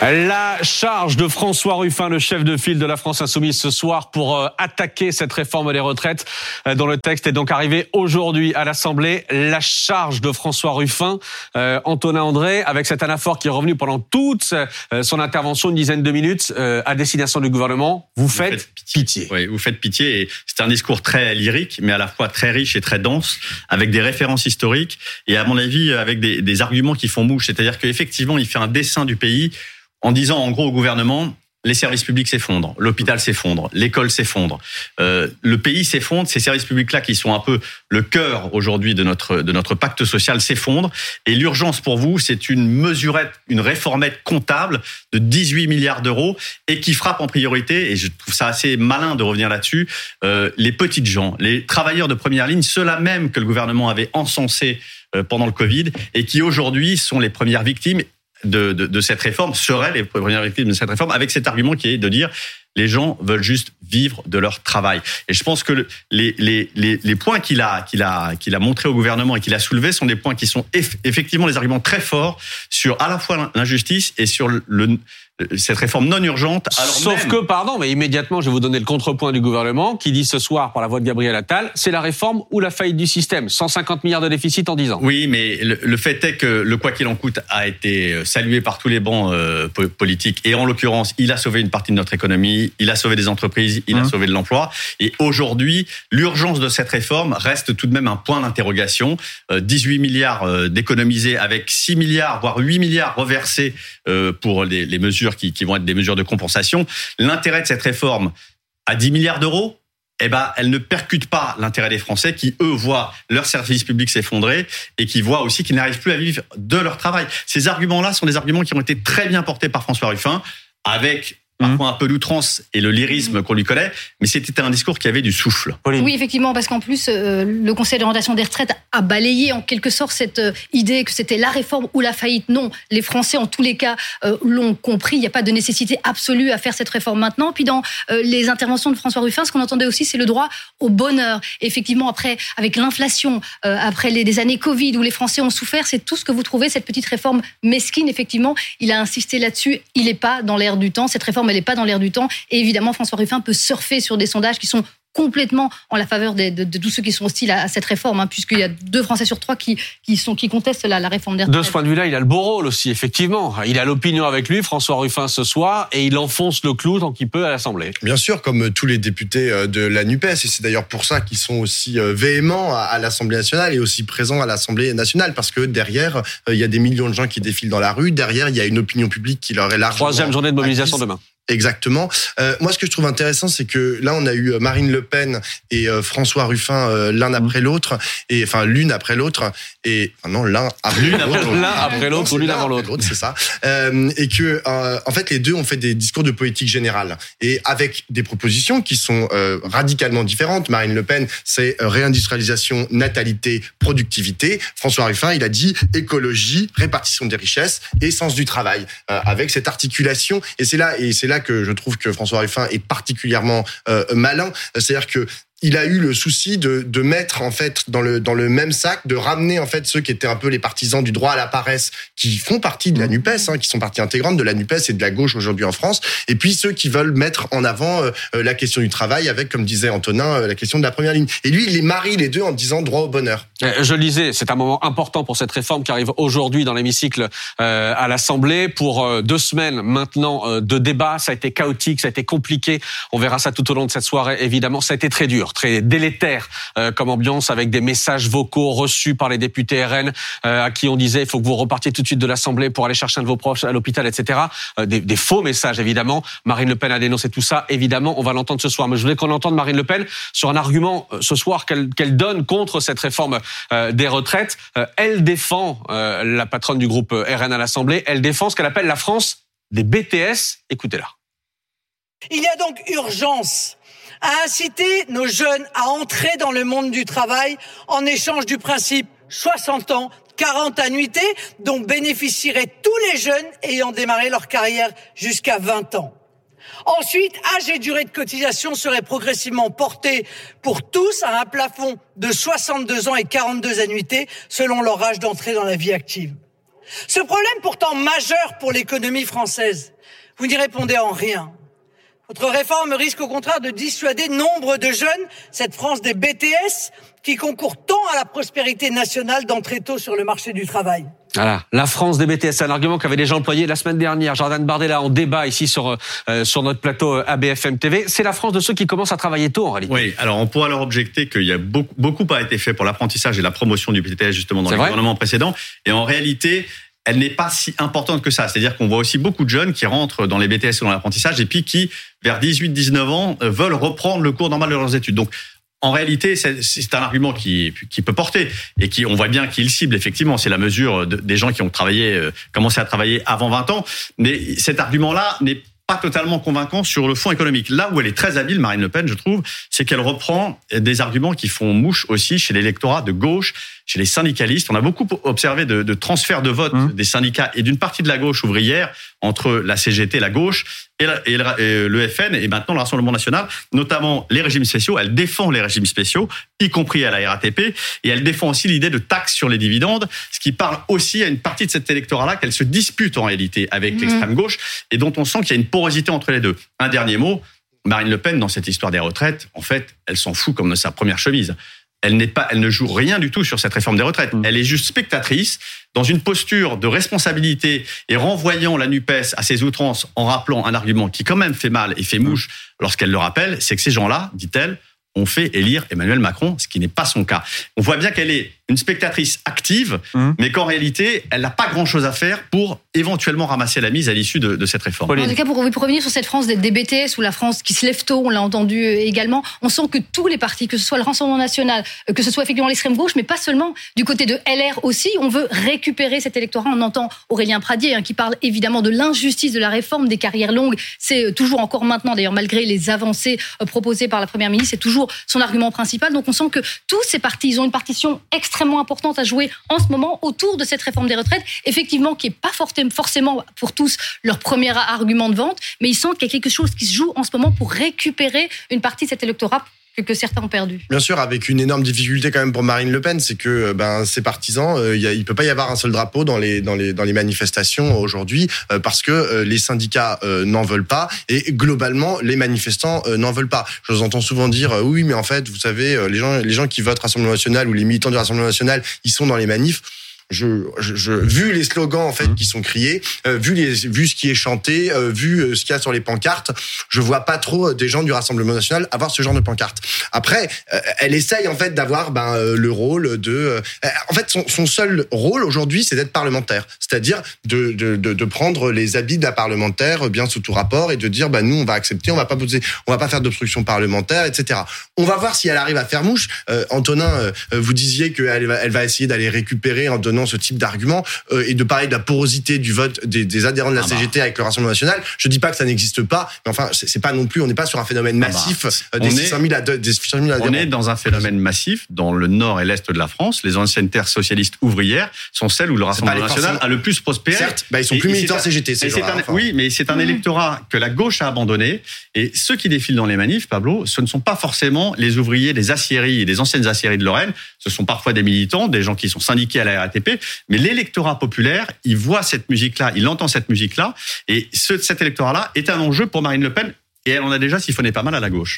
La charge de François Ruffin, le chef de file de la France Insoumise ce soir pour euh, attaquer cette réforme des retraites euh, dont le texte est donc arrivé aujourd'hui à l'Assemblée. La charge de François Ruffin, euh, Antonin André, avec cet anaphore qui est revenu pendant toute son intervention, une dizaine de minutes, à destination du gouvernement. Vous, faites, pitié. Oui, vous faites pitié. Et c'est un discours très lyrique, mais à la fois très riche et très dense, avec des références historiques et à mon avis avec des, des arguments qui font mouche. C'est-à-dire qu'effectivement, il fait un dessin du pays en disant en gros au gouvernement les services publics s'effondrent, l'hôpital s'effondre, l'école s'effondre, euh, le pays s'effondre. Ces services publics-là, qui sont un peu le cœur aujourd'hui de notre de notre pacte social, s'effondrent. Et l'urgence pour vous, c'est une mesurette, une réformette comptable de 18 milliards d'euros et qui frappe en priorité. Et je trouve ça assez malin de revenir là-dessus. Euh, les petites gens, les travailleurs de première ligne, ceux-là même que le gouvernement avait encensés euh, pendant le Covid et qui aujourd'hui sont les premières victimes de, de, de, cette réforme seraient les premières victimes de cette réforme, avec cet argument qui est de dire les gens veulent juste vivre de leur travail. Et je pense que les, les, les, les points qu'il a, qu'il a, qu'il a montré au gouvernement et qu'il a soulevés sont des points qui sont effectivement des arguments très forts sur à la fois l'injustice et sur le, cette réforme non urgente. Alors Sauf que, pardon, mais immédiatement, je vais vous donner le contrepoint du gouvernement qui dit ce soir, par la voix de Gabriel Attal, c'est la réforme ou la faillite du système. 150 milliards de déficit en 10 ans. Oui, mais le, fait est que le quoi qu'il en coûte a été euh, salué par tous les bancs euh, politiques et en l'occurrence, il a sauvé une partie de notre économie, il a sauvé des entreprises, il a mmh. sauvé de l'emploi. Et aujourd'hui, l'urgence de cette réforme reste tout de même un point d'interrogation. 18 euh, milliards d'économisés avec 6 milliards, voire 8 milliards reversés pour les, les mesures qui, vont être des mesures de compensation. L'intérêt de cette réforme à 10 milliards d'euros, eh ben, elle ne percute pas l'intérêt des Français qui, eux, voient leur service public s'effondrer et qui voient aussi qu'ils n'arrivent plus à vivre de leur travail. Ces arguments-là sont des arguments qui ont été très bien portés par François Ruffin, avec parfois un peu d'outrance et le lyrisme qu'on lui connaît, mais c'était un discours qui avait du souffle. Oui, effectivement, parce qu'en plus, euh, le Conseil d'orientation des retraites a balayé en quelque sorte cette euh, idée que c'était la réforme ou la faillite. Non, les Français, en tous les cas, euh, l'ont compris. Il n'y a pas de nécessité absolue à faire cette réforme maintenant. Puis dans les interventions de François Ruffin, ce qu'on entendait aussi, c'est le droit au bonheur. effectivement, après, avec l'inflation, après les, des années Covid où les Français ont souffert, c'est tout ce que vous trouvez, cette petite réforme mesquine. Effectivement, il a insisté là-dessus. Il n'est pas dans l'air du temps. Cette réforme elle n'est pas dans l'air du temps. Et évidemment, François Ruffin peut surfer sur des sondages qui sont complètement en la faveur de, de, tous ceux qui sont hostiles à, cette réforme, hein, puisqu'il y a deux Français sur trois qui, qui, sont, qui contestent la, la réforme des De ce point de vue-là, il a le beau rôle aussi, effectivement. Il a l'opinion avec lui, François Ruffin, ce soir, et il enfonce le clou tant qu'il peut à l'Assemblée. Bien sûr, comme tous les députés euh, de la NUPES, et c'est d'ailleurs pour ça qu'ils sont aussi euh, véhéments à l'Assemblée nationale et aussi présents à l'Assemblée nationale, parce que derrière, euh, il y a des millions de gens qui défilent dans la rue, derrière, il y a une opinion publique qui leur est largement... Troisième journée de mobilisation demain. Exactement. Euh, moi, ce que je trouve intéressant, c'est que là, on a eu euh, Marine Le Pen et euh, François Ruffin euh, l'un après l'autre, et enfin l'une après l'autre, et enfin, non l'un après l'autre, l'un après l'autre ou l'une avant l'autre, c'est ça. Euh, et que en fait, les deux ont fait des discours de politique générale et avec des propositions qui sont radicalement différentes. Marine Le Pen, c'est réindustrialisation, natalité, productivité. François Ruffin, il a dit écologie, répartition des richesses et sens du travail, avec cette articulation. Et c'est là, et c'est là que je trouve que François Ruffin est particulièrement euh, malin. C'est-à-dire que il a eu le souci de, de mettre en fait dans le dans le même sac, de ramener en fait ceux qui étaient un peu les partisans du droit à la paresse, qui font partie de la Nupes, hein, qui sont partie intégrante de la Nupes et de la gauche aujourd'hui en France, et puis ceux qui veulent mettre en avant euh, euh, la question du travail avec, comme disait Antonin, euh, la question de la première ligne. Et lui, il les marie les deux en disant droit au bonheur. Je le disais, c'est un moment important pour cette réforme qui arrive aujourd'hui dans l'hémicycle à l'Assemblée pour deux semaines maintenant de débat. Ça a été chaotique, ça a été compliqué. On verra ça tout au long de cette soirée. Évidemment, ça a été très dur très délétère euh, comme ambiance, avec des messages vocaux reçus par les députés RN euh, à qui on disait il faut que vous repartiez tout de suite de l'Assemblée pour aller chercher un de vos proches à l'hôpital, etc. Euh, des, des, faux messages, évidemment. Marine Le Pen a dénoncé tout ça. Évidemment, on va l'entendre ce soir. Mais je voulais qu'on entende Marine Le Pen sur un argument ce soir qu'elle donne contre cette réforme des retraites. elle défend, la patronne du groupe RN à l'Assemblée, elle défend ce qu'elle appelle la France des BTS. Écoutez-la. Il y a donc urgence à inciter nos jeunes à entrer dans le monde du travail en échange du principe 60 ans, 40 annuités dont bénéficieraient tous les jeunes ayant démarré leur carrière jusqu'à 20 ans. Ensuite, âge et durée de cotisation seraient progressivement portés pour tous à un plafond de 62 ans et 42 annuités selon leur âge d'entrée dans la vie active. Ce problème pourtant majeur pour l'économie française, vous n'y répondez en rien. Votre réforme risque au contraire de dissuader nombre de jeunes, cette France des BTS, qui concourt tant à la prospérité nationale d'entrer tôt sur le marché du travail. Voilà, la France des BTS, c'est un argument qu'avait déjà employé la semaine dernière Jordan Bardella en débat ici sur euh, sur notre plateau euh, ABFM TV. C'est la France de ceux qui commencent à travailler tôt en réalité. Oui, alors on pourra leur objecter qu'il y a beaucoup, beaucoup a été fait pour l'apprentissage et la promotion du BTS justement dans les gouvernements précédents. Et en réalité, elle n'est pas si importante que ça. C'est-à-dire qu'on voit aussi beaucoup de jeunes qui rentrent dans les BTS ou dans l'apprentissage et puis qui, vers 18-19 ans, euh, veulent reprendre le cours normal de leurs études. Donc, en réalité, c'est un argument qui, qui peut porter et qui, on voit bien qu'il cible effectivement. C'est la mesure des gens qui ont travaillé, euh, commencé à travailler avant 20 ans. Mais cet argument-là n'est pas totalement convaincant sur le fond économique. Là où elle est très habile, Marine Le Pen, je trouve, c'est qu'elle reprend des arguments qui font mouche aussi chez l'électorat de gauche, chez les syndicalistes. On a beaucoup observé de, de transfert de vote mmh. des syndicats et d'une partie de la gauche ouvrière entre la CGT, la gauche, et, le, FN, et maintenant le Rassemblement national, notamment les régimes spéciaux. Elle défend les régimes spéciaux, y compris à la RATP, et elle défend aussi l'idée de taxes sur les dividendes, ce qui parle aussi à une partie de cet électorat-là qu'elle se dispute en réalité avec mmh. l'extrême gauche, et dont on sent qu'il y a une porosité entre les deux. Un dernier mot, Marine Le Pen, dans cette histoire des retraites, en fait, elle s'en fout comme de sa première chemise elle n'est pas, elle ne joue rien du tout sur cette réforme des retraites. Mm. Elle est juste spectatrice dans une posture de responsabilité et renvoyant la Nupes à ses outrances en rappelant un argument qui quand même fait mal et fait mouche lorsqu'elle le rappelle, c'est que ces gens-là, dit-elle, ont fait élire Emmanuel Macron, ce qui n'est pas son cas. On voit bien qu'elle est une spectatrice active, mmh. mais qu'en réalité, elle n'a pas grand-chose à faire pour éventuellement ramasser la mise à l'issue de, cette réforme. En tout cas, pour, revenir sur cette France des, BTS ou la France qui se lève tôt, on l'a entendu euh, également, on sent que tous les partis, que ce soit le Rassemblement national, euh, que ce soit effectivement l'extrême gauche, mais pas seulement, du côté de LR aussi, on veut récupérer cet électorat. On entend Aurélien Pradier hein, qui parle évidemment de l'injustice de la réforme des carrières longues. C'est euh, toujours encore maintenant, d'ailleurs, malgré les avancées proposées par la Première ministre, c'est toujours son argument principal. Donc on sent que tous ces partis, ils ont une partition extrêmement extrêmement importante à jouer en ce moment autour de cette réforme des retraites, effectivement, qui n'est pas forcément pour tous leur premier argument de vente, mais ils sentent qu'il y a quelque chose qui se joue en ce moment pour récupérer une partie de cet électorat que, certains ont perdu. Bien sûr, avec une énorme difficulté quand même pour Marine Le Pen, c'est que euh, ben ses partisans, euh, il ne peut pas y avoir un seul drapeau dans les dans les dans les manifestations aujourd'hui euh, parce que les syndicats n'en veulent pas et globalement les manifestants n'en veulent pas. Je vous entends souvent dire oui, mais en fait, vous savez, les gens les gens qui votent Rassemblement national ou les militants du Rassemblement national, ils sont dans les manifs je, je, vu les slogans en fait mmh. qui sont criés, euh, vu les, vu ce qui est chanté, euh, vu euh, ce qu'il y a sur les pancartes, je vois pas trop des gens du Rassemblement national avoir ce genre de pancarte. Après, elle essaye en fait d'avoir ben, le rôle de. en fait, son, son seul rôle aujourd'hui, c'est d'être parlementaire, c'est-à-dire de, de, de, de, prendre les habits d'un parlementaire bien sous tout rapport et de dire ben nous on va accepter, on va pas poser, on va pas faire d'obstruction parlementaire, etc. On va voir si elle arrive à faire mouche. Antonin, vous disiez qu'elle va, elle va essayer d'aller récupérer en donnant ce type d'argument euh, et de parler de la porosité du vote des, adhérents de la ah bah. CGT avec le Rassemblement national. Je dis pas que ça n'existe pas, mais enfin, c'est pas non plus, on n'est pas sur un phénomène ah bah, massif euh, des, 600 000 adhérents. On est dans un phénomène massif dans le nord et l'est de la France. Les anciennes terres socialistes ouvrières sont celles où le Rassemblement national a le plus prospéré. Certes, bah, ils sont plus militants CGT. oui, mais c'est un mmh. électorat que la gauche a abandonné. Et ceux qui défilent dans les manifs, Pablo, ce ne sont pas forcément les ouvriers des aciéries et des anciennes aciéries de Lorraine. Ce sont parfois des militants, des gens qui sont syndiqués à la RATP mais l'électorat populaire, il voit cette musique-là, il entend cette musique-là, et ce, cet électorat-là est un enjeu pour Marine Le Pen, et elle en a déjà siphonné pas mal à la gauche.